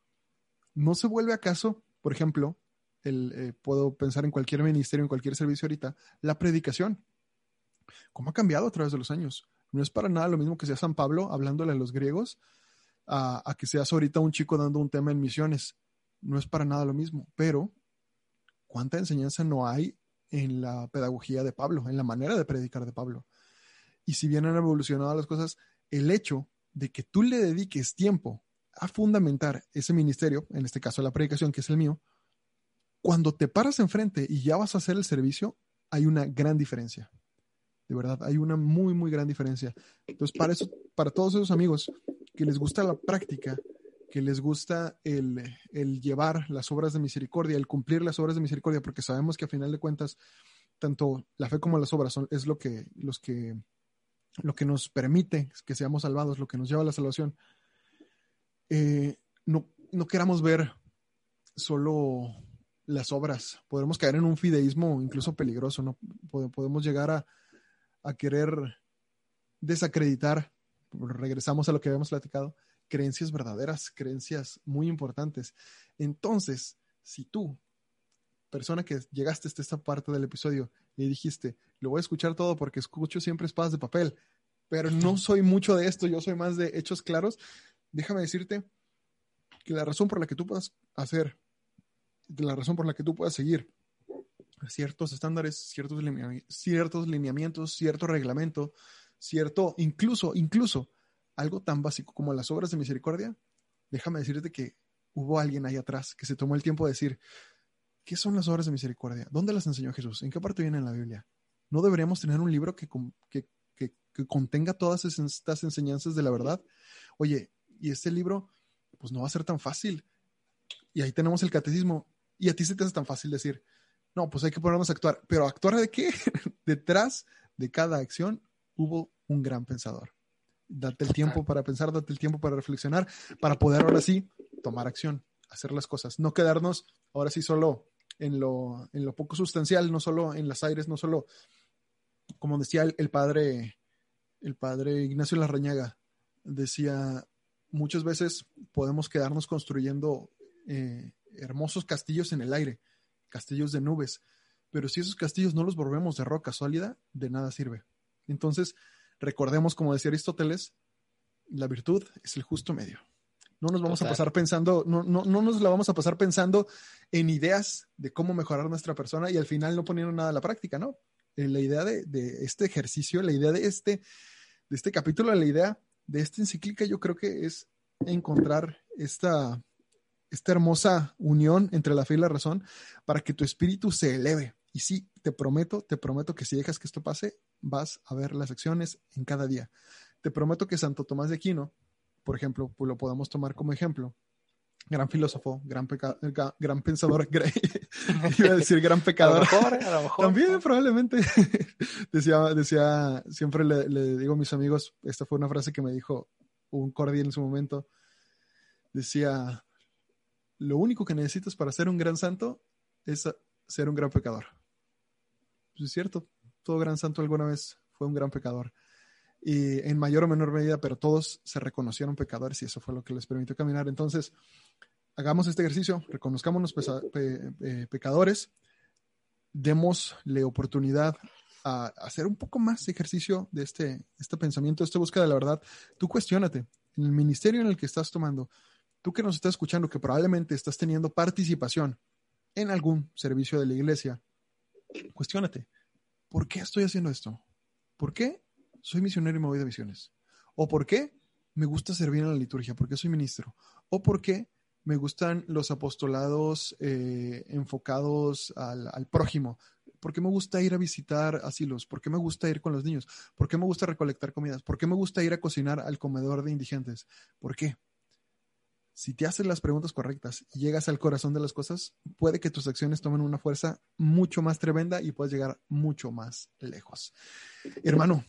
¿No se vuelve acaso, por ejemplo, el, eh, puedo pensar en cualquier ministerio, en cualquier servicio ahorita, la predicación? ¿Cómo ha cambiado a través de los años? No es para nada lo mismo que sea San Pablo hablándole a los griegos a, a que seas ahorita un chico dando un tema en misiones. No es para nada lo mismo, pero ¿cuánta enseñanza no hay en la pedagogía de Pablo, en la manera de predicar de Pablo? Y si bien han evolucionado las cosas, el hecho de que tú le dediques tiempo a fundamentar ese ministerio, en este caso la predicación, que es el mío, cuando te paras enfrente y ya vas a hacer el servicio, hay una gran diferencia. De verdad, hay una muy, muy gran diferencia. Entonces, para eso, para todos esos amigos que les gusta la práctica, que les gusta el, el, llevar las obras de misericordia, el cumplir las obras de misericordia, porque sabemos que a final de cuentas, tanto la fe como las obras son, es lo que, los que lo que nos permite que seamos salvados, lo que nos lleva a la salvación, eh, no, no queramos ver solo las obras. Podemos caer en un fideísmo incluso peligroso, ¿no? Podemos llegar a, a querer desacreditar, regresamos a lo que habíamos platicado, creencias verdaderas, creencias muy importantes. Entonces, si tú, persona que llegaste hasta esta parte del episodio y dijiste, lo voy a escuchar todo porque escucho siempre espadas de papel, pero no soy mucho de esto, yo soy más de hechos claros. Déjame decirte que la razón por la que tú puedas hacer, la razón por la que tú puedas seguir ciertos estándares, ciertos, ciertos lineamientos, cierto reglamento, cierto, incluso, incluso algo tan básico como las obras de misericordia, déjame decirte que hubo alguien ahí atrás que se tomó el tiempo de decir, ¿qué son las obras de misericordia? ¿Dónde las enseñó Jesús? ¿En qué parte viene en la Biblia? ¿No deberíamos tener un libro que, que, que, que contenga todas estas enseñanzas de la verdad? Oye, y este libro, pues no va a ser tan fácil. Y ahí tenemos el catecismo. Y a ti se te hace tan fácil decir, no, pues hay que ponernos a actuar. Pero ¿actuar de qué? Detrás de cada acción hubo un gran pensador. Date el tiempo para pensar, date el tiempo para reflexionar, para poder ahora sí tomar acción, hacer las cosas, no quedarnos ahora sí solo en lo, en lo poco sustancial, no solo en las aires, no solo, como decía el, el padre, el padre Ignacio Larrañaga, decía, muchas veces podemos quedarnos construyendo eh, hermosos castillos en el aire, castillos de nubes, pero si esos castillos no los volvemos de roca sólida, de nada sirve. Entonces, recordemos, como decía Aristóteles, la virtud es el justo medio. No nos vamos a pasar pensando, no, no, no nos la vamos a pasar pensando en ideas de cómo mejorar nuestra persona y al final no poniendo nada a la práctica, ¿no? Eh, la idea de, de, este ejercicio, la idea de este, de este capítulo, la idea de esta encíclica, yo creo que es encontrar esta, esta hermosa unión entre la fe y la razón para que tu espíritu se eleve. Y sí, te prometo, te prometo que si dejas que esto pase, vas a ver las acciones en cada día. Te prometo que Santo Tomás de Aquino, por ejemplo, pues lo podamos tomar como ejemplo, gran filósofo, gran, peca gran pensador, iba a decir gran pecador. A lo mejor, a lo mejor. También probablemente. decía, decía, siempre le, le, digo a mis amigos, esta fue una frase que me dijo un cordial en su momento, decía, lo único que necesitas para ser un gran santo es ser un gran pecador. Pues es cierto, todo gran santo alguna vez fue un gran pecador. Y en mayor o menor medida, pero todos se reconocieron pecadores y eso fue lo que les permitió caminar. Entonces, hagamos este ejercicio, reconozcámonos pe pe pecadores, démosle oportunidad a hacer un poco más ejercicio de este, este pensamiento, de esta búsqueda de la verdad. Tú cuestionate en el ministerio en el que estás tomando, tú que nos estás escuchando, que probablemente estás teniendo participación en algún servicio de la iglesia, cuestionate, ¿por qué estoy haciendo esto? ¿Por qué soy misionero y me voy de misiones? ¿O por qué me gusta servir en la liturgia? ¿Por qué soy ministro? ¿O por qué me gustan los apostolados eh, enfocados al, al, prójimo? ¿Por qué me gusta ir a visitar asilos? ¿Por qué me gusta ir con los niños? ¿Por qué me gusta recolectar comidas? ¿Por qué me gusta ir a cocinar al comedor de indigentes? ¿Por qué? Si te haces las preguntas correctas y llegas al corazón de las cosas, puede que tus acciones tomen una fuerza mucho más tremenda y puedas llegar mucho más lejos. Hermano,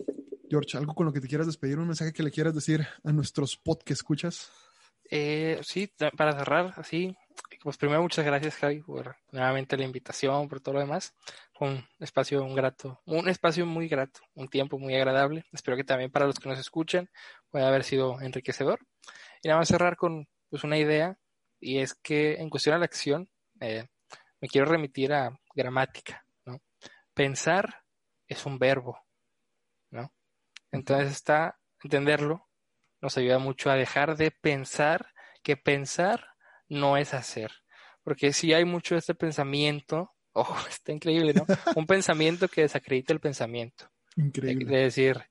George, ¿algo con lo que te quieras despedir? ¿Un mensaje que le quieras decir a nuestros pod que escuchas? Eh, sí, para cerrar, así, pues primero muchas gracias Javi por nuevamente la invitación, por todo lo demás. Un espacio un grato, un espacio muy grato, un tiempo muy agradable. Espero que también para los que nos escuchan pueda haber sido enriquecedor. Y nada más cerrar con pues una idea y es que en cuestión a la acción eh, me quiero remitir a gramática, ¿no? Pensar es un verbo, ¿no? Entonces está entenderlo nos ayuda mucho a dejar de pensar que pensar no es hacer. Porque si hay mucho de este pensamiento, oh, está increíble, ¿no? Un pensamiento que desacredita el pensamiento. Increíble. De, decir,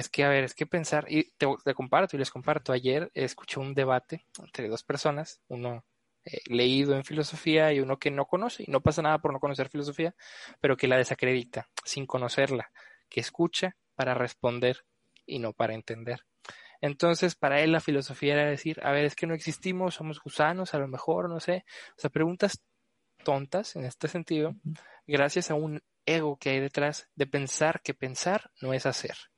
es que, a ver, es que pensar, y te, comparto y les comparto, ayer escuché un debate entre dos personas, uno eh, leído en filosofía y uno que no conoce, y no pasa nada por no conocer filosofía, pero que la desacredita sin conocerla, que escucha para responder y no para entender. Entonces, para él la filosofía era decir, a ver, es que no existimos, somos gusanos, a lo mejor, no sé. O sea, preguntas tontas en este sentido, gracias a un ego que hay detrás de pensar que pensar no es hacer.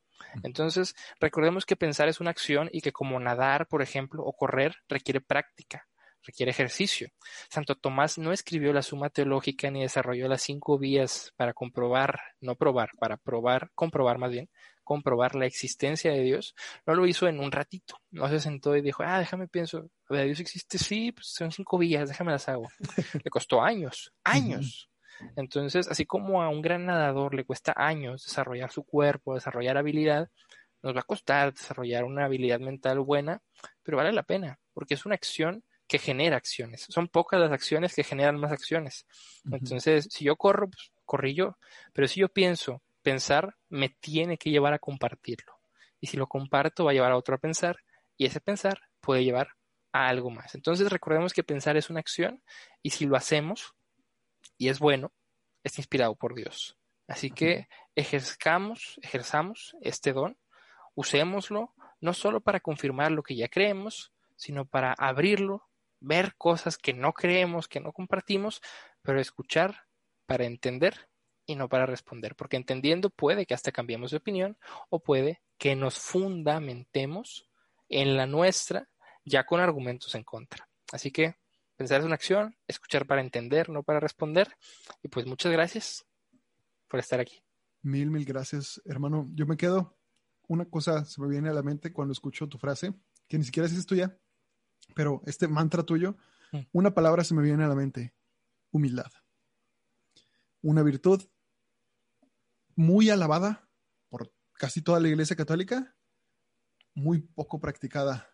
Entonces, recordemos que pensar es una acción y que como nadar, por ejemplo, o correr requiere práctica, requiere ejercicio. Santo Tomás no escribió la suma teológica ni desarrolló las cinco vías para comprobar, no probar, para probar, comprobar más bien, comprobar la existencia de Dios, no lo hizo en un ratito, no se sentó y dijo, ah, déjame pienso, a ver, Dios existe, sí, pues son cinco vías, déjame las hago. le costó años, años. Entonces, así como a un gran nadador le cuesta años desarrollar su cuerpo, desarrollar habilidad, nos va a costar desarrollar una habilidad mental buena, pero vale la pena, porque es una acción que genera acciones. Son pocas las acciones que generan más acciones. Entonces, si yo corro, pues corrí yo. Pero si yo pienso, pensar me tiene que llevar a compartirlo. Y si lo comparto, va a llevar a otro a pensar. Y ese pensar puede llevar a algo más. Entonces, recordemos que pensar es una acción. Y si lo hacemos, y es bueno, es inspirado por Dios. Así que ejerzamos, ejerzamos este don, usémoslo, no solo para confirmar lo que ya creemos, sino para abrirlo ver cosas que no creemos, que no compartimos, pero escuchar para entender y no para responder, porque entendiendo puede que hasta cambiemos de opinión o puede que nos fundamentemos en la nuestra ya con argumentos en contra. Así que pensar es una acción, escuchar para entender, no para responder. Y pues muchas gracias por estar aquí. Mil, mil gracias, hermano. Yo me quedo. Una cosa se me viene a la mente cuando escucho tu frase, que ni siquiera es tuya, pero este mantra tuyo, mm. una palabra se me viene a la mente, humildad. Una virtud muy alabada por casi toda la Iglesia Católica, muy poco practicada.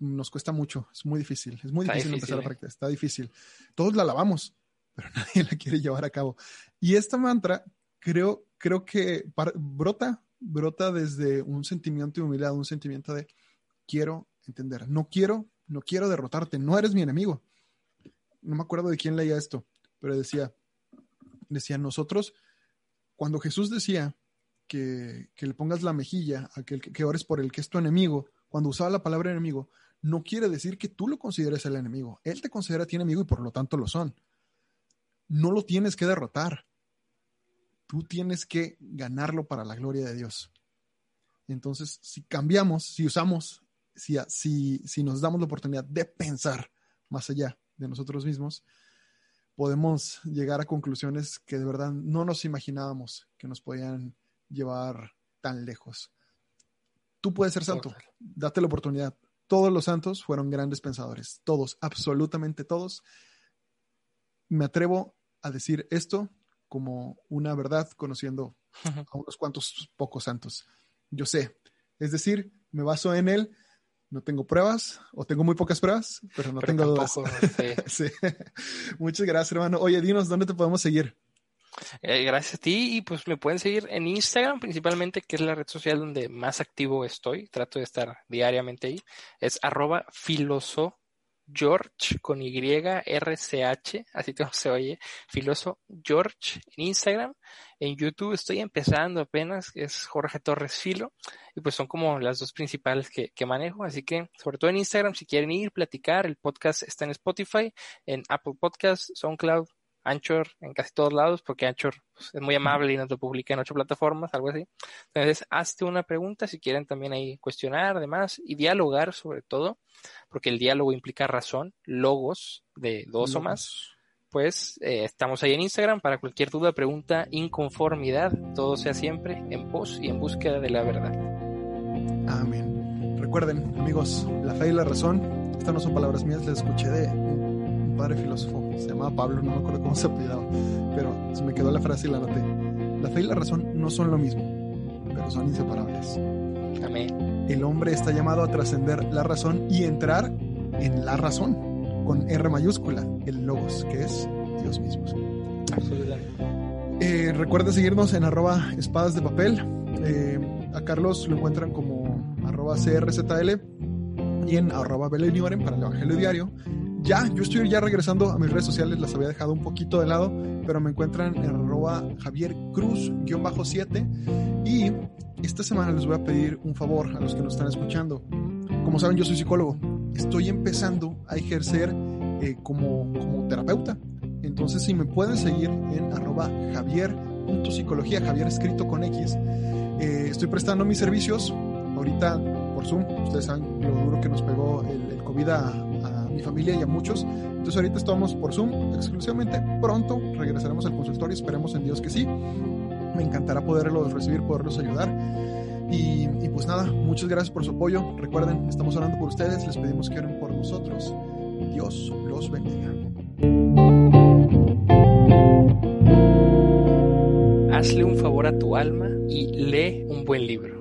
Nos cuesta mucho, es muy difícil, es muy difícil, empezar a ¿eh? practicar, está difícil. Todos la alabamos, pero nadie la quiere llevar a cabo. Y esta mantra creo, creo que brota, brota desde un sentimiento de humildad, un sentimiento de quiero entender. No quiero, no quiero derrotarte, no eres mi enemigo. No me acuerdo de quién leía esto, pero decía, decía, nosotros, cuando Jesús decía que, le pongas la mejilla a que, que ores por el que es tu enemigo, cuando usaba la palabra enemigo, no quiere decir que tú lo consideres el enemigo. Él te considera a ti enemigo y por lo tanto lo son. No lo tienes que derrotar. Tú tienes que ganarlo para la gloria de Dios. Entonces, si cambiamos, si usamos si, si, nos damos la oportunidad de pensar más allá de nosotros mismos, podemos llegar a conclusiones que de verdad no nos imaginábamos que nos podían llevar tan lejos. Tú puedes ser santo, date la oportunidad. Todos los santos fueron grandes pensadores, todos, absolutamente todos. Me atrevo a decir esto como una verdad conociendo a unos cuantos pocos santos. Yo sé, es decir, me baso en él no tengo pruebas o tengo muy pocas pruebas, pero no tengo dudas. Sí. Muchas gracias, hermano. Oye, dinos, ¿dónde te podemos seguir? Eh, gracias a ti y pues me pueden seguir en Instagram principalmente, que es la red social donde más activo estoy. Trato de estar diariamente ahí. Es arroba filoso George con Y, R, C, H, así como se oye, Filoso George en Instagram. En YouTube estoy empezando apenas, es Jorge Torres Filo, y pues son como las dos principales que, que manejo, así que sobre todo en Instagram, si quieren ir, platicar, el podcast está en Spotify, en Apple Podcasts, SoundCloud, Anchor en casi todos lados, porque Anchor pues, es muy amable y nos lo publica en ocho plataformas, algo así. Entonces, hazte una pregunta si quieren también ahí cuestionar, además, y dialogar sobre todo, porque el diálogo implica razón, logos de dos o más. Pues eh, estamos ahí en Instagram para cualquier duda, pregunta, inconformidad, todo sea siempre en pos y en búsqueda de la verdad. Amén. Recuerden, amigos, la fe y la razón, estas no son palabras mías, las escuché de padre filósofo, se llamaba Pablo, no me acuerdo cómo se apellidaba, pero se me quedó la frase y la anoté. La fe y la razón no son lo mismo, pero son inseparables. Amén. El hombre está llamado a trascender la razón y entrar en la razón, con R mayúscula, el logos, que es Dios mismo. Absolutamente. Eh, recuerda seguirnos en arroba espadas de papel. Eh, a Carlos lo encuentran como arroba CRZL y en arroba Belenioren para el Evangelio Diario. Ya, yo estoy ya regresando a mis redes sociales, las había dejado un poquito de lado, pero me encuentran en arroba Javier Cruz-7 y esta semana les voy a pedir un favor a los que nos están escuchando. Como saben, yo soy psicólogo. Estoy empezando a ejercer eh, como, como terapeuta. Entonces, si me pueden seguir en arroba javier.psicología, Javier escrito con X, eh, estoy prestando mis servicios ahorita por Zoom. Ustedes saben lo duro que nos pegó el, el COVID a, mi familia y a muchos. Entonces, ahorita estamos por Zoom exclusivamente. Pronto regresaremos al consultorio. Esperemos en Dios que sí. Me encantará poderlos recibir, poderlos ayudar. Y, y, pues nada, muchas gracias por su apoyo. Recuerden, estamos orando por ustedes, les pedimos que oren por nosotros. Dios los bendiga. Hazle un favor a tu alma y lee un buen libro.